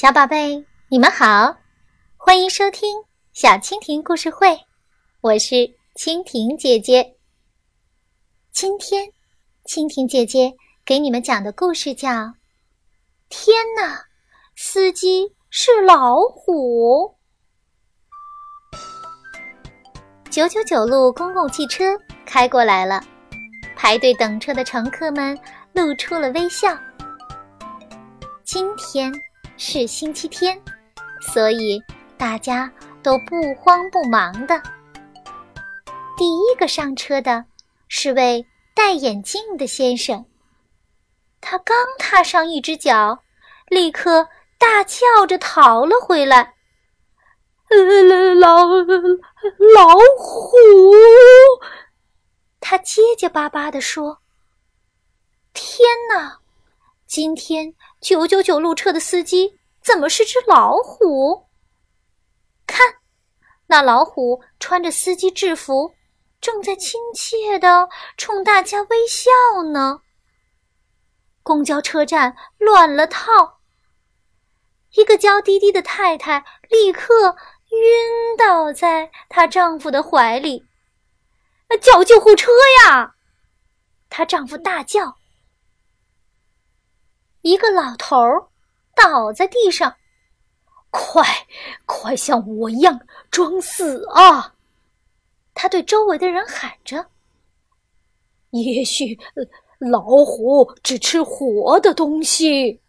小宝贝，你们好，欢迎收听小蜻蜓故事会，我是蜻蜓姐姐。今天，蜻蜓姐姐给你们讲的故事叫《天哪，司机是老虎》。九九九路公共汽车开过来了，排队等车的乘客们露出了微笑。今天。是星期天，所以大家都不慌不忙的。第一个上车的是位戴眼镜的先生，他刚踏上一只脚，立刻大叫着逃了回来。呃老老虎，他结结巴巴地说：“天哪！”今天九九九路车的司机怎么是只老虎？看，那老虎穿着司机制服，正在亲切的冲大家微笑呢。公交车站乱了套，一个娇滴滴的太太立刻晕倒在她丈夫的怀里。叫救护车呀！她丈夫大叫。一个老头儿倒在地上，快，快像我一样装死啊！他对周围的人喊着：“也许老虎只吃活的东西。”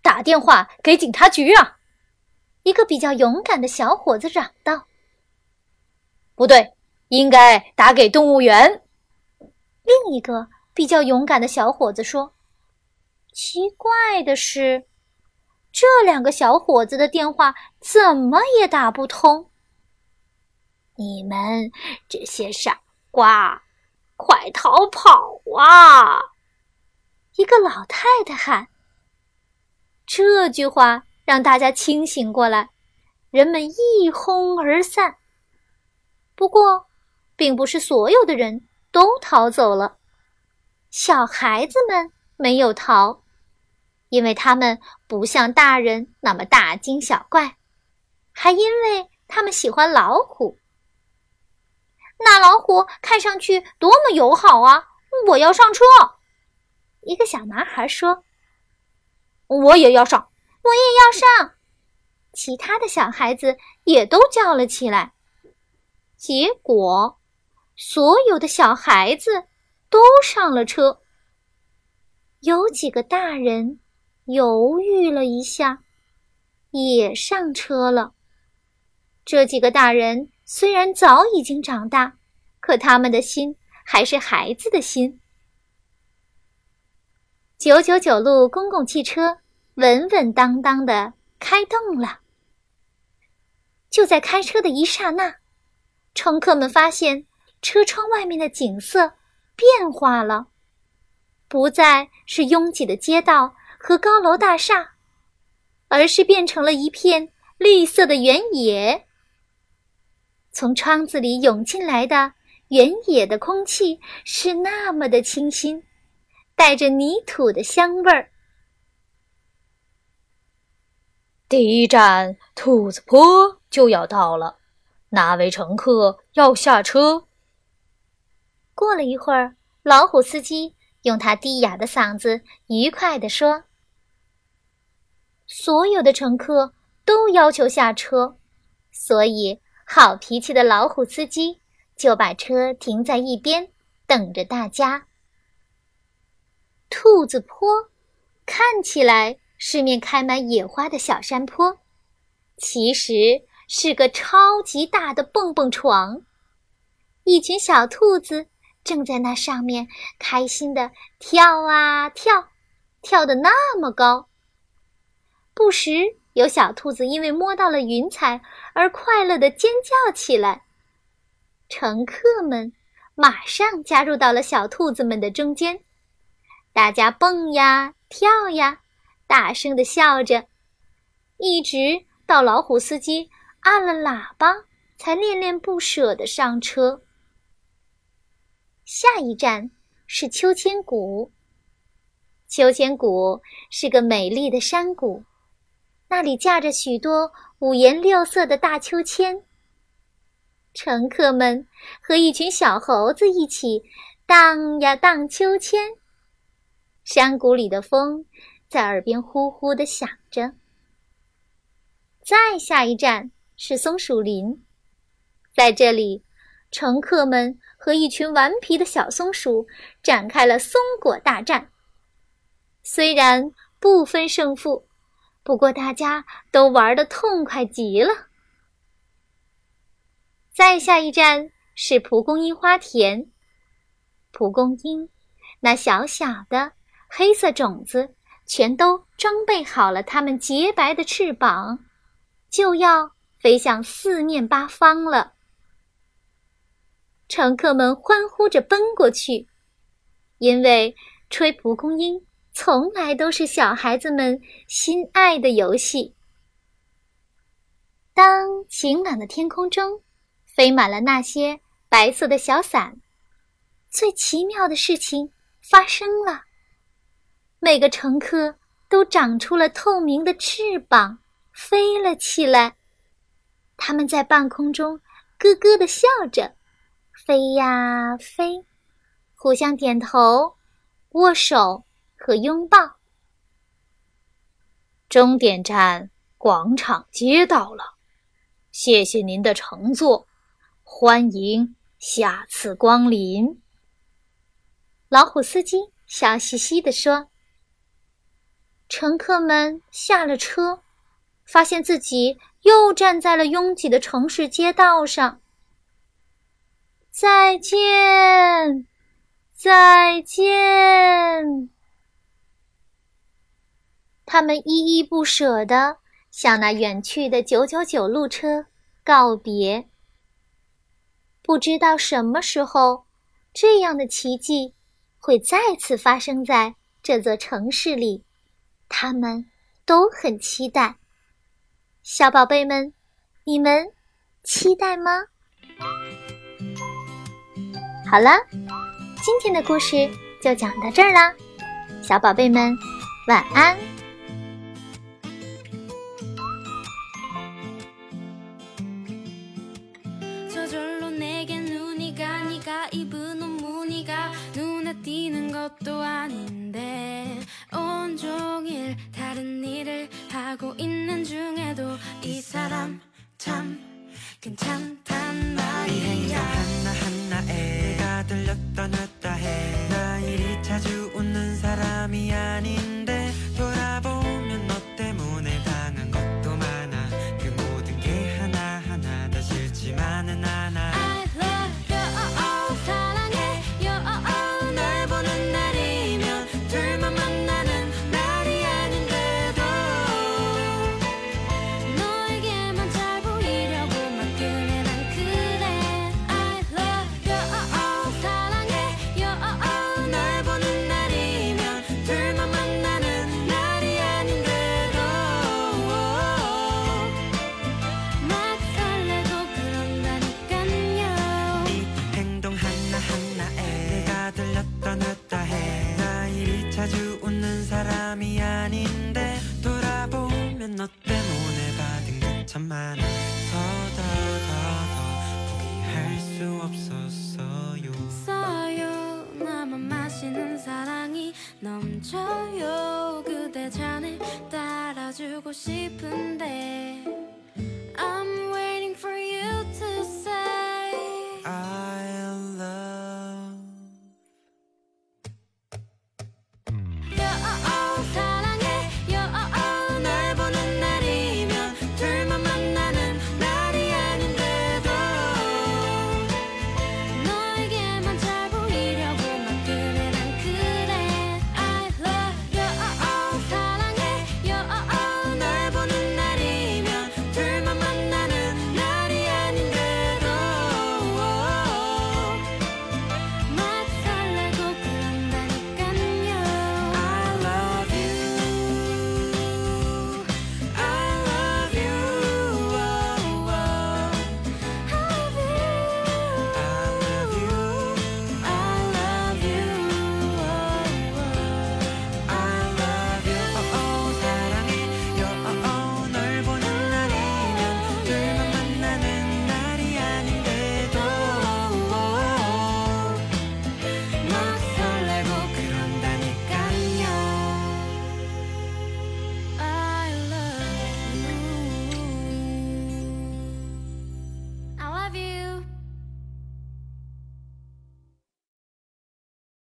打电话给警察局啊！一个比较勇敢的小伙子嚷道：“不对，应该打给动物园。”另一个比较勇敢的小伙子说。奇怪的是，这两个小伙子的电话怎么也打不通。你们这些傻瓜，快逃跑啊！一个老太太喊。这句话让大家清醒过来，人们一哄而散。不过，并不是所有的人都逃走了，小孩子们没有逃。因为他们不像大人那么大惊小怪，还因为他们喜欢老虎。那老虎看上去多么友好啊！我要上车。一个小男孩说：“我也要上，我也要上。”其他的小孩子也都叫了起来。结果，所有的小孩子都上了车。有几个大人。犹豫了一下，也上车了。这几个大人虽然早已经长大，可他们的心还是孩子的心。九九九路公共汽车稳稳当当的开动了。就在开车的一刹那，乘客们发现车窗外面的景色变化了，不再是拥挤的街道。和高楼大厦，而是变成了一片绿色的原野。从窗子里涌进来的原野的空气是那么的清新，带着泥土的香味儿。第一站兔子坡就要到了，哪位乘客要下车？过了一会儿，老虎司机用他低哑的嗓子愉快地说。所有的乘客都要求下车，所以好脾气的老虎司机就把车停在一边，等着大家。兔子坡看起来是面开满野花的小山坡，其实是个超级大的蹦蹦床，一群小兔子正在那上面开心的跳啊跳，跳得那么高。不时有小兔子因为摸到了云彩而快乐的尖叫起来，乘客们马上加入到了小兔子们的中间，大家蹦呀跳呀，大声的笑着，一直到老虎司机按了喇叭，才恋恋不舍的上车。下一站是秋千谷。秋千谷是个美丽的山谷，那里架着许多五颜六色的大秋千。乘客们和一群小猴子一起荡呀荡秋千，山谷里的风在耳边呼呼地响着。再下一站是松鼠林，在这里，乘客们和一群顽皮的小松鼠展开了松果大战。虽然不分胜负，不过大家都玩得痛快极了。再下一站是蒲公英花田，蒲公英那小小的黑色种子全都装备好了它们洁白的翅膀，就要飞向四面八方了。乘客们欢呼着奔过去，因为吹蒲公英。从来都是小孩子们心爱的游戏。当晴朗的天空中飞满了那些白色的小伞，最奇妙的事情发生了：每个乘客都长出了透明的翅膀，飞了起来。他们在半空中咯咯地笑着，飞呀飞，互相点头，握手。和拥抱。终点站广场街到了，谢谢您的乘坐，欢迎下次光临。老虎司机笑嘻嘻地说：“乘客们下了车，发现自己又站在了拥挤的城市街道上。再见，再见。”他们依依不舍地向那远去的九九九路车告别。不知道什么时候，这样的奇迹会再次发生在这座城市里，他们都很期待。小宝贝们，你们期待吗？好了，今天的故事就讲到这儿啦，小宝贝们，晚安。 것도 아닌데 온종일 다른 일을 하고 있는 중에도 이 사람 참 괜찮 천만을 서다가도 포기할 수 없었어요 써요. 나만 마시는 사랑이 넘쳐요. 그대 잔에 따라주고 싶은데 I'm waiting for you to say